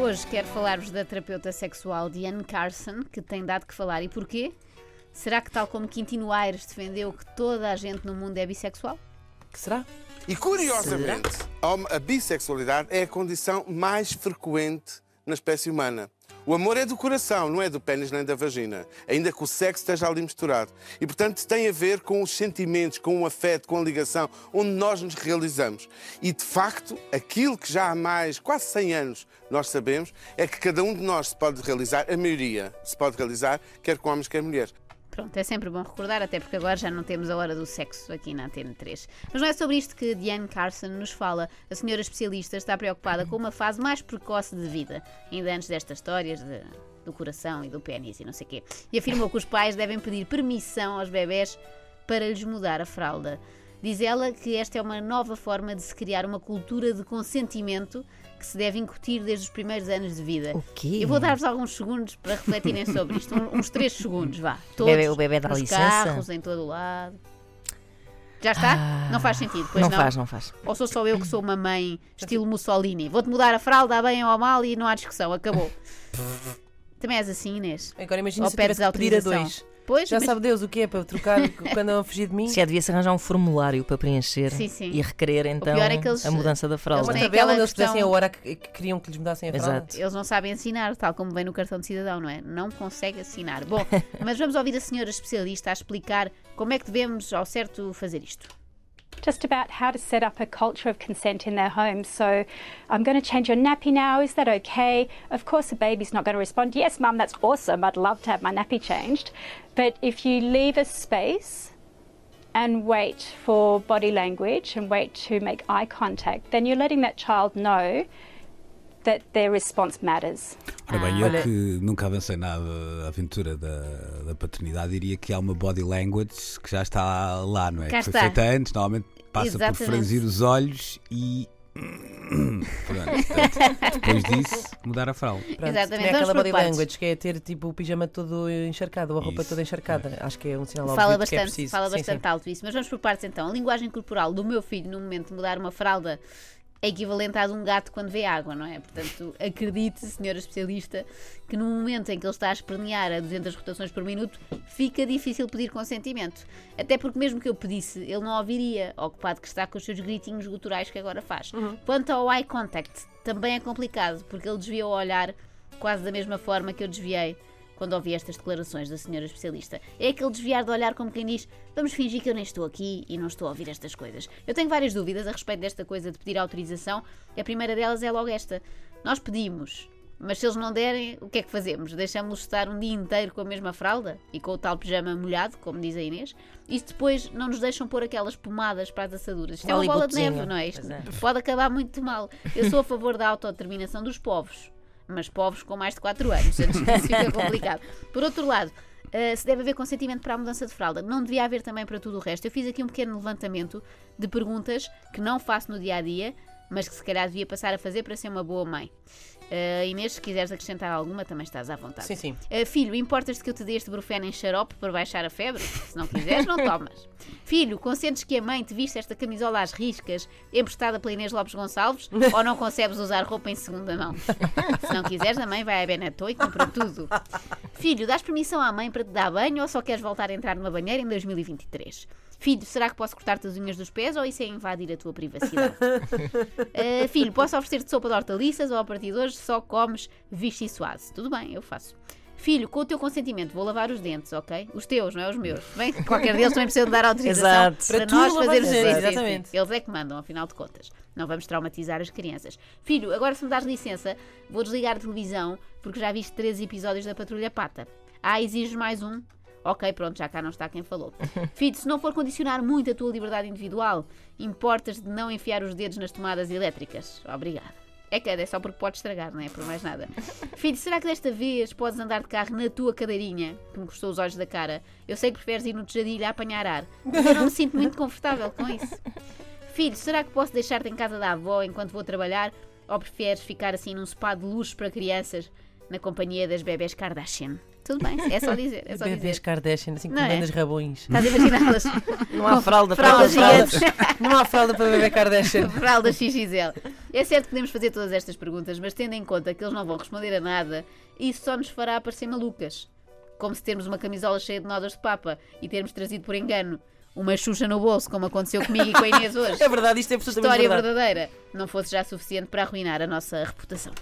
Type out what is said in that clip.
Hoje quero falar-vos da terapeuta sexual Diane Carson, que tem dado que falar. E porquê? Será que, tal como Quintino Aires defendeu que toda a gente no mundo é bissexual? Que será? E curiosamente, a bissexualidade é a condição mais frequente na espécie humana. O amor é do coração, não é do pênis nem da vagina, ainda que o sexo esteja ali misturado. E, portanto, tem a ver com os sentimentos, com o afeto, com a ligação, onde nós nos realizamos. E, de facto, aquilo que já há mais, quase 100 anos, nós sabemos, é que cada um de nós se pode realizar, a maioria se pode realizar, quer com homens, quer mulheres. Pronto, é sempre bom recordar, até porque agora já não temos a hora do sexo aqui na Antena 3. Mas não é sobre isto que Diane Carson nos fala. A senhora especialista está preocupada com uma fase mais precoce de vida, ainda antes destas histórias de, do coração e do pênis e não sei o quê. E afirmou que os pais devem pedir permissão aos bebés para lhes mudar a fralda. Diz ela que esta é uma nova forma de se criar uma cultura de consentimento que se deve incutir desde os primeiros anos de vida. O quê? Eu vou dar-vos alguns segundos para refletirem sobre isto. uns 3 segundos, vá. Todos, bebê, o bebê dá nos licença. carros, em todo o lado. Já está? Ah, não faz sentido, pois não, não? faz, não faz. Ou sou só eu que sou uma mãe estilo Mussolini? Vou-te mudar a fralda, a bem ou a mal e não há discussão, acabou. Também és assim, Inês? Agora imagina Ou se eu pedir a dois. Pois, Já mas- sabe Deus o que é para eu trocar quando não fugir de mim? Se é, devia-se arranjar um formulário para preencher Sim, sim. e requerer então é eles- a mudança da fralda. Uma têm tabela onde eles questão- a hora que, que queriam que lhes mudassem a fralda. Exato. Eles não sabem assinar, tal como vem no cartão de cidadão, não é? Não consegue assinar. Bom, mas vamos ouvir a senhora especialista a explicar como é que devemos, ao certo, fazer isto. Just about how to set up a culture of consent in their home. So, I'm going to change your nappy now. Is that okay? Of course, the baby's not going to respond, Yes, mum, that's awesome. I'd love to have my nappy changed. But if you leave a space and wait for body language and wait to make eye contact, then you're letting that child know that their response matters. Ora bem, eu Olha- que nunca avancei na aventura da, da paternidade, diria que há uma body language que já está lá, não é? Cá que foi está. feita antes, normalmente passa Exatamente. por franzir os olhos e. Pronto, portanto, depois disso, mudar a fralda. Pronto, Exatamente, vamos aquela body language que é ter tipo o pijama todo encharcado, ou a roupa Isso, toda encharcada. Acho que é um sinal Fala óbvio de que é bastante, preciso. fala Sim, bastante sim. alto isso. Mas vamos por partes então. A linguagem corporal do meu filho, no momento de mudar uma fralda, é equivalente à de um gato quando vê água, não é? Portanto, acredite, senhora especialista, que no momento em que ele está a espernear a 200 rotações por minuto, fica difícil pedir consentimento. Até porque, mesmo que eu pedisse, ele não ouviria, ocupado que está com os seus gritinhos guturais que agora faz. Quanto ao eye contact, também é complicado, porque ele desvia o olhar quase da mesma forma que eu desviei quando ouvi estas declarações da senhora especialista. É aquele desviar de olhar como quem diz: vamos fingir que eu nem estou aqui e não estou a ouvir estas coisas. Eu tenho várias dúvidas a respeito desta coisa de pedir autorização. A primeira delas é logo esta: nós pedimos. Mas se eles não derem, o que é que fazemos? Deixamos-los estar um dia inteiro com a mesma fralda e com o tal pijama molhado, como diz a Inês, e depois não nos deixam pôr aquelas pomadas para as assaduras. Isto é uma bola de neve, não é? Isto é. pode acabar muito mal. Eu sou a favor da autodeterminação dos povos, mas povos com mais de 4 anos, antes fica complicado. Por outro lado, eh, se deve haver consentimento para a mudança de fralda, não devia haver também para tudo o resto. Eu fiz aqui um pequeno levantamento de perguntas que não faço no dia a dia, mas que se calhar devia passar a fazer para ser uma boa mãe. Eh, Inês, se quiseres acrescentar alguma, também estás à vontade. Sim, sim. Uh, filho, importas-te que eu te dê este brufeno em xarope para baixar a febre? Se não quiseres, não tomas. Filho, consentes que a mãe te viste esta camisola às riscas, emprestada pela Inês Lopes Gonçalves, ou não concebes usar roupa em segunda mão? Se não quiseres, a mãe vai à Benetton e compra tudo. Filho, dás permissão à mãe para te dar banho ou só queres voltar a entrar numa banheira em 2023? Filho, será que posso cortar-te as unhas dos pés ou isso é invadir a tua privacidade? Uh, filho, posso oferecer-te sopa de hortaliças ou a partir de hoje só comes vixe e suase? Tudo bem, eu faço. Filho, com o teu consentimento, vou lavar os dentes, ok? Os teus, não é os meus. Bem, qualquer deles também precisa de dar autorização Exato. para, Para nós fazermos os exatamente. Eles é que mandam, afinal de contas. Não vamos traumatizar as crianças. Filho, agora se me dás licença, vou desligar a televisão porque já viste três episódios da Patrulha Pata. Ah, exiges mais um? Ok, pronto, já cá não está quem falou. Filho, se não for condicionar muito a tua liberdade individual, importas de não enfiar os dedos nas tomadas elétricas. Obrigada. É que é só porque pode estragar, não é? Por mais nada. Filho, será que desta vez podes andar de carro na tua cadeirinha, que me custou os olhos da cara? Eu sei que preferes ir no tejadilho a apanhar ar, mas eu não me sinto muito confortável com isso. Filho, será que posso deixar-te em casa da avó enquanto vou trabalhar? Ou preferes ficar assim num spa de luxo para crianças na companhia das bebés Kardashian? Tudo bem, é só dizer. É só Bebês dizer. Kardashian, assim, com Não é? grandes rabões. Estás a imaginá-las? Não há fralda para fraldas. Não há fralda para bebê Kardashian. Fralda XXL. É certo que podemos fazer todas estas perguntas, mas tendo em conta que eles não vão responder a nada, isso só nos fará parecer malucas. Como se termos uma camisola cheia de nodas de papa e termos trazido por engano uma xuxa no bolso, como aconteceu comigo e com a Inês hoje. É verdade, isto é absolutamente História verdade. verdadeira. Não fosse já suficiente para arruinar a nossa reputação.